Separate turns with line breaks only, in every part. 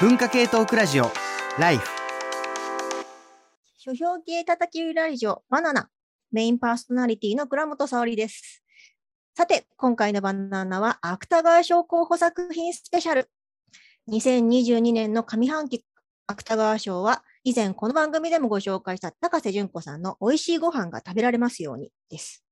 文化系トークラジオライフ
書評系叩き売りラジオバナナメインパーソナリティの倉本沙織です。さて、今回のバナナは芥川賞候補作品スペシャル。2022年の上半期芥川賞は以前この番組でもご紹介した高瀬淳子さんの美味しいご飯が食べられますようにです。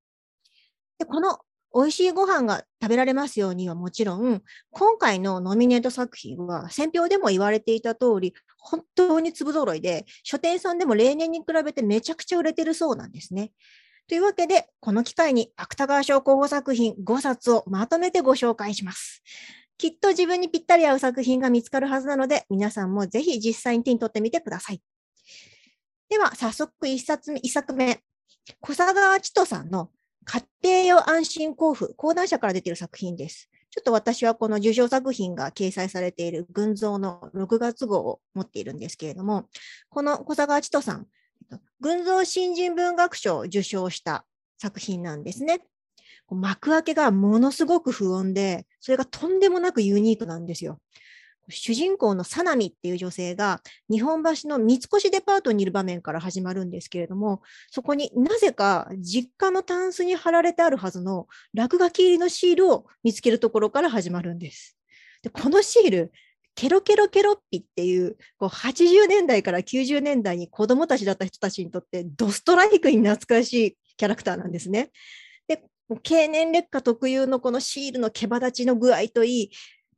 でこの美味しいご飯が食べられますようにはもちろん、今回のノミネート作品は選評でも言われていた通り、本当に粒揃いで、書店さんでも例年に比べてめちゃくちゃ売れてるそうなんですね。というわけで、この機会に芥川賞候補作品5冊をまとめてご紹介します。きっと自分にぴったり合う作品が見つかるはずなので、皆さんもぜひ実際に手に取ってみてください。では、早速1冊目、1作目。小佐川千人さんの家庭用安心交付、講談社から出ている作品です。ちょっと私はこの受賞作品が掲載されている群像の6月号を持っているんですけれども、この小佐川千人さん、群像新人文学賞を受賞した作品なんですね。幕開けがものすごく不穏で、それがとんでもなくユニークなんですよ。主人公のサナミっていう女性が日本橋の三越デパートにいる場面から始まるんですけれども、そこになぜか実家のタンスに貼られてあるはずの落書き入りのシールを見つけるところから始まるんです。でこのシール、ケロケロケロッピっていうこう80年代から90年代に子供たちだった人たちにとってドストライクに懐かしいキャラクターなんですね。で、経年劣化特有のこのシールの毛羽立ちの具合といい、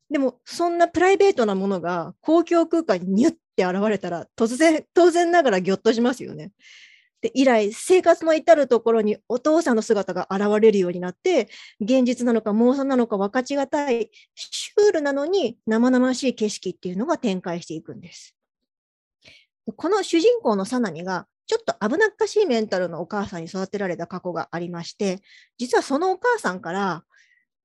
でもそんなプライベートなものが公共空間にニュッて現れたら突然、当然ながらぎょっとしますよね。で以来、生活の至るところにお父さんの姿が現れるようになって、現実なのか妄想なのか分かちがたい、シュールなのに生々しい景色っていうのが展開していくんです。この主人公のサナミが、ちょっと危なっかしいメンタルのお母さんに育てられた過去がありまして、実はそのお母さんから、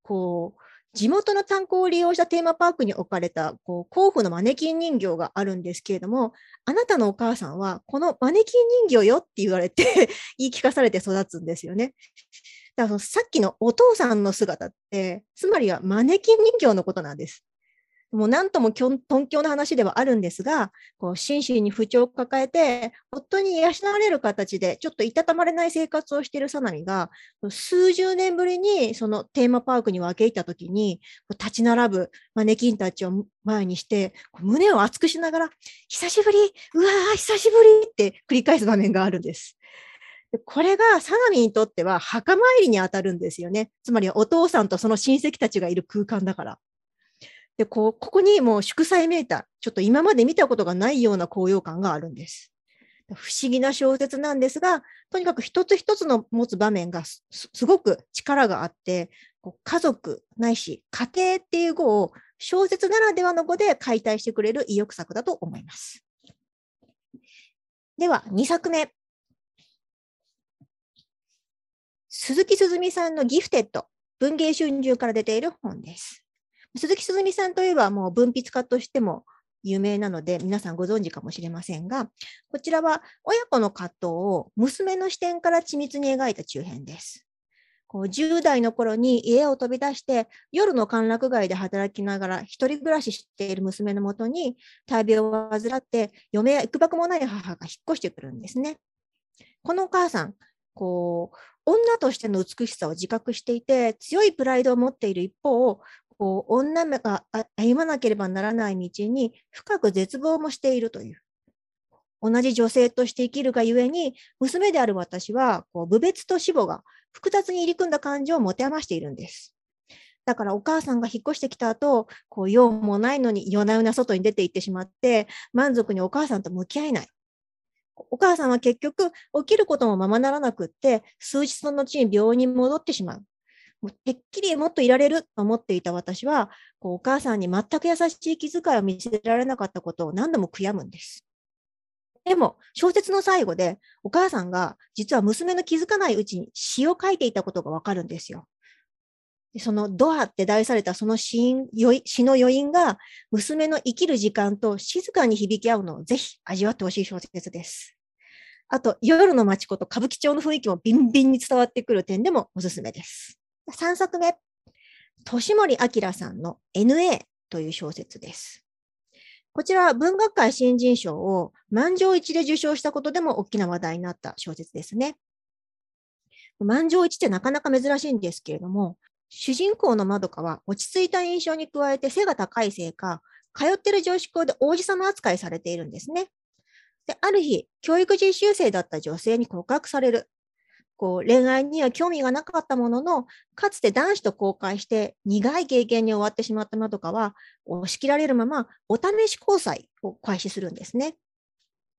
こう、地元の炭鉱を利用したテーマパークに置かれたこう甲府のマネキン人形があるんですけれども、あなたのお母さんはこのマネキン人形よって言われて 言い聞かされて育つんですよね。だからそのさっきのお父さんの姿って、つまりはマネキン人形のことなんです。もう何ともきょん頓強な話ではあるんですが、こう心身に不調を抱えて、夫に養われる形で、ちょっといたたまれない生活をしているサナミが、数十年ぶりにそのテーマパークに分け入ったときに、立ち並ぶマネキンたちを前にして、胸を熱くしながら、久しぶり、うわー、久しぶりって繰り返す場面があるんです。これがサナミにとっては墓参りに当たるんですよね。つまりお父さんとその親戚たちがいる空間だから。で、こう、ここにもう祝祭めいた、ちょっと今まで見たことがないような高揚感があるんです。不思議な小説なんですが、とにかく一つ一つの持つ場面がすすごく力があって、こう家族ないし家庭っていう語を小説ならではの語で解体してくれる意欲作だと思います。では、2作目。鈴木すずみさんのギフテッド、文芸春秋から出ている本です。鈴木すずみさんといえばもう文筆家としても有名なので皆さんご存知かもしれませんが、こちらは親子の葛藤を娘の視点から緻密に描いた中編です。こう10代の頃に家を飛び出して夜の歓楽街で働きながら一人暮らししている娘のもとに大病を患って嫁や幾ばくもない母が引っ越してくるんですね。このお母さん、こう女としての美しさを自覚していて強いプライドを持っている一方、こう女が歩まなければならない道に深く絶望もしているという。同じ女性として生きるがゆえに、娘である私は、こう部別と死母が複雑に入り組んだ感情を持て余しているんです。だからお母さんが引っ越してきた後、こう用もないのに夜な夜な外に出て行ってしまって、満足にお母さんと向き合えない。お母さんは結局、起きることもままならなくって、数日の後に病院に戻ってしまう。もうてっきりもっといられると思っていた私は、こうお母さんに全く優しい気遣いを見せられなかったことを何度も悔やむんです。でも、小説の最後で、お母さんが実は娘の気づかないうちに詩を書いていたことがわかるんですよ。そのドアって題されたその詩詩の余韻が娘の生きる時間と静かに響き合うのをぜひ味わってほしい小説です。あと、夜の街こと歌舞伎町の雰囲気もビンビンに伝わってくる点でもおすすめです。3作目、年森明さんの NA という小説です。こちらは文学界新人賞を満場一致で受賞したことでも大きな話題になった小説ですね。満場一致ってなかなか珍しいんですけれども、主人公のまどかは落ち着いた印象に加えて背が高いせいか、通ってる女子校で王子様扱いされているんですね。で、ある日、教育実習生だった女性に告白される。こう恋愛には興味がなかったものの、かつて男子と交換して苦い経験に終わってしまったまどかは、押し切られるままお試し交際を開始するんですね。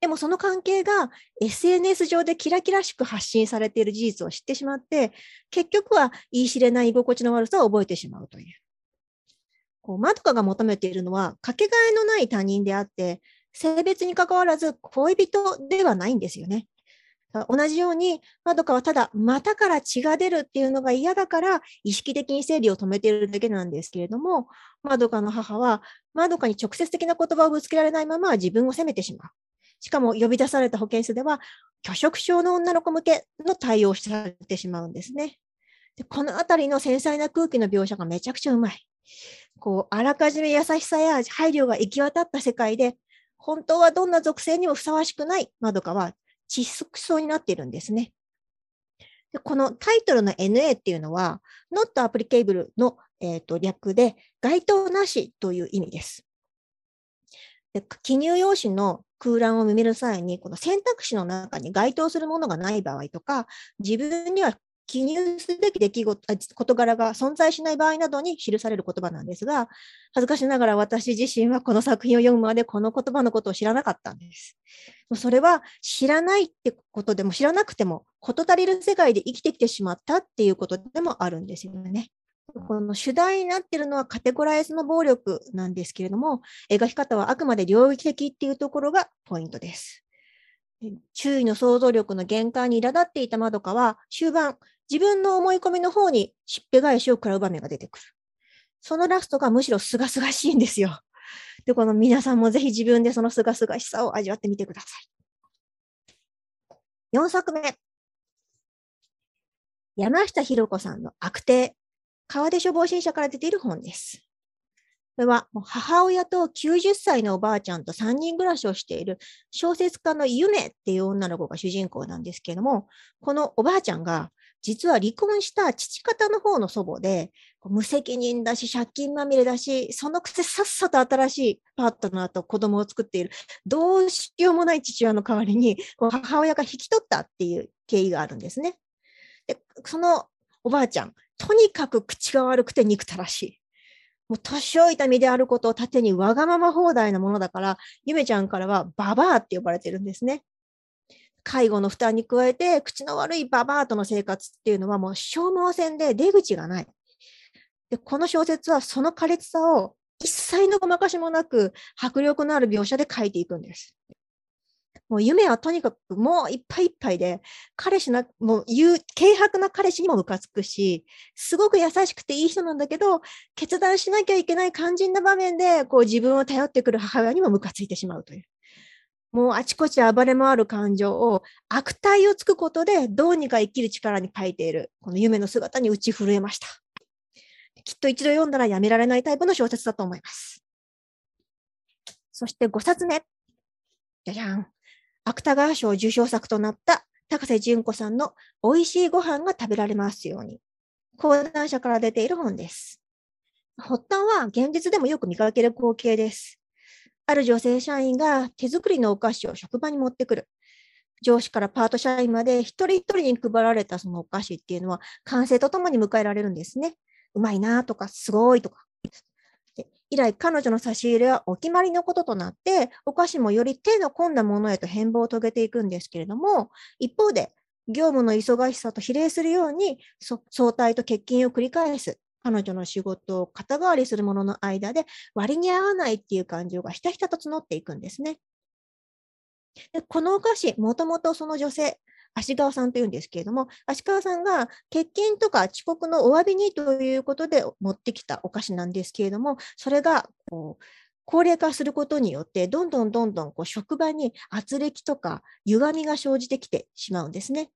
でもその関係が SNS 上でキラキラしく発信されている事実を知ってしまって、結局は言い知れない居心地の悪さを覚えてしまうという。こうマドカが求めているのは、かけがえのない他人であって、性別に関わらず恋人ではないんですよね。同じように、まどかはただ股から血が出るっていうのが嫌だから、意識的に生理を止めているだけなんですけれども、まどかの母は、まどかに直接的な言葉をぶつけられないまま自分を責めてしまう。しかも呼び出された保健室では、拒食症の女の子向けの対応をされてしまうんですね。でこのあたりの繊細な空気の描写がめちゃくちゃうまい。こう、あらかじめ優しさや配慮が行き渡った世界で、本当はどんな属性にもふさわしくないまどかは窒息そうになっているんですね。でこのタイトルの NA っていうのは、not applicable の、えーと、略で、該当なしという意味です。で記入用紙の空欄を埋める際に、この選択肢の中に該当するものがない場合とか、自分には記入すべき出来事事柄が存在しない場合などに記される言葉なんですが、恥ずかしながら私自身はこの作品を読むまでこの言葉のことを知らなかったんです。それは知らないってことでも知らなくても事足りる世界で生きてきてしまったっていうことでもあるんですよね。この主題になっているのはカテゴライズの暴力なんですけれども、描き方はあくまで領域的っていうところがポイントです。周囲の想像力の限界に苛立っていたまどかは、終盤、自分の思い込みの方にしっぺ返しを食らう場面が出てくる。そのラストがむしろ清々しいんですよ。で、この皆さんもぜひ自分でその清々しさを味わってみてください。4作目。山下博子さんの悪定。川出処方新社から出ている本です。これは母親と90歳のおばあちゃんと3人暮らしをしている小説家の夢っていう女の子が主人公なんですけれども、このおばあちゃんが実は離婚した父方の方の祖母で、無責任だし、借金まみれだし、そのくせさっさと新しいパートナーと子供を作っている、どうしようもない父親の代わりに、母親が引き取ったっていう経緯があるんですね。でそのおばあちゃん、とにかく口が悪くて憎たらしい。もう年老いた身であることを盾にわがまま放題なものだから、ゆめちゃんからはババアって呼ばれてるんですね。介護の負担に加えて、口の悪いババアとの生活っていうのはもう消耗戦で出口がない。でこの小説はその苛烈さを一切のごまかしもなく迫力のある描写で書いていくんです。もう夢はとにかくもういっぱいいっぱいで、彼氏な、もう言う、軽薄な彼氏にもムカつくし、すごく優しくていい人なんだけど、決断しなきゃいけない肝心な場面で、こう自分を頼ってくる母親にもムカついてしまうという。もうあちこち暴れ回る感情を悪態をつくことでどうにか生きる力に書いている、この夢の姿に打ち震えました。きっと一度読んだらやめられないタイプの小説だと思います。そして5冊目。じゃじゃん。芥川賞受賞作となった高瀬淳子さんの美味しいご飯が食べられますように。講談社から出ている本です。発端は現実でもよく見かける光景です。ある女性社員が手作りのお菓子を職場に持ってくる。上司からパート社員まで一人一人に配られたそのお菓子っていうのは完成とともに迎えられるんですね。うまいなとか、すごいとか。以来、彼女の差し入れはお決まりのこととなって、お菓子もより手の込んだものへと変貌を遂げていくんですけれども、一方で、業務の忙しさと比例するように、相対と欠勤を繰り返す彼女の仕事を肩代わりする者の間で割に合わないっていう感情がひたひたと募っていくんですね。でこのお菓子、もともとその女性、足川さんというんですけれども、足川さんが欠勤とか遅刻のお詫びにということで持ってきたお菓子なんですけれども、それがこう高齢化することによって、どんどんどんどんこう職場に圧力とか歪みが生じてきてしまうんですね。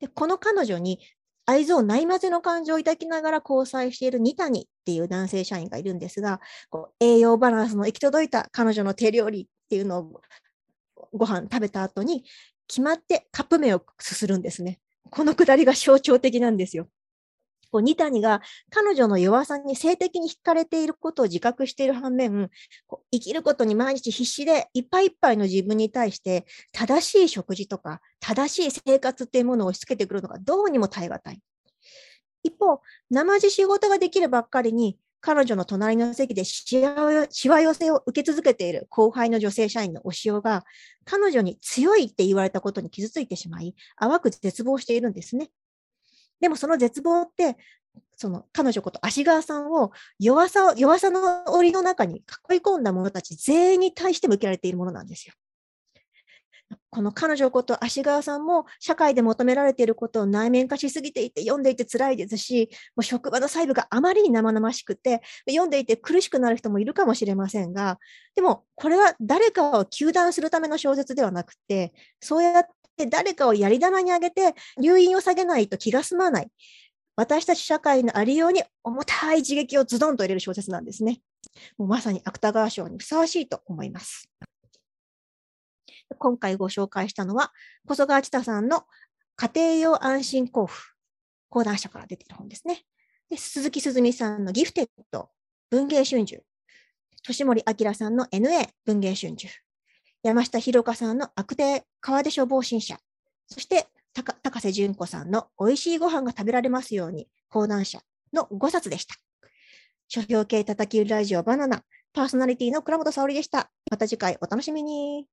でこの彼女に愛憎ないまぜの感情を抱きながら交際している二谷っていう男性社員がいるんですが、こう栄養バランスの行き届いた彼女の手料理っていうのをご飯食べた後に、決まってカップ麺をすするんですね。このくだりが象徴的なんですよ。こう二谷が彼女の弱さに性的に惹かれていることを自覚している反面、こう生きることに毎日必死でいっぱいいっぱいの自分に対して正しい食事とか正しい生活っていうものを押し付けてくるのがどうにも耐え難い。一方、生地仕事ができるばっかりに彼女の隣の席でしわ寄せを受け続けている後輩の女性社員のお塩が、彼女に強いって言われたことに傷ついてしまい、淡く絶望しているんですね。でもその絶望って、その彼女こと足川さんを弱さを、弱さの檻の中に囲い込んだ者たち全員に対して向けられているものなんですよ。この彼女こと足川さんも社会で求められていることを内面化しすぎていて読んでいて辛いですし、もう職場の細部があまりに生々しくて、読んでいて苦しくなる人もいるかもしれませんが、でもこれは誰かを糾弾するための小説ではなくて、そうやって誰かをやり玉に上げて、留飲を下げないと気が済まない。私たち社会のありように重たい刺激をズドンと入れる小説なんですね。もうまさに芥川賞にふさわしいと思います。今回ご紹介したのは、小曽川千田さんの家庭用安心交付、講談社から出ている本ですね。で鈴木すずみさんのギフテッド、文芸春秋、年森明さんの NA 文芸春秋、山下弘香さんの悪定川出消防新社、そして高瀬淳子さんの美味しいご飯が食べられますように講談社の5冊でした。書評系叩き売りラジオバナナ、パーソナリティの倉本沙織でした。また次回お楽しみに。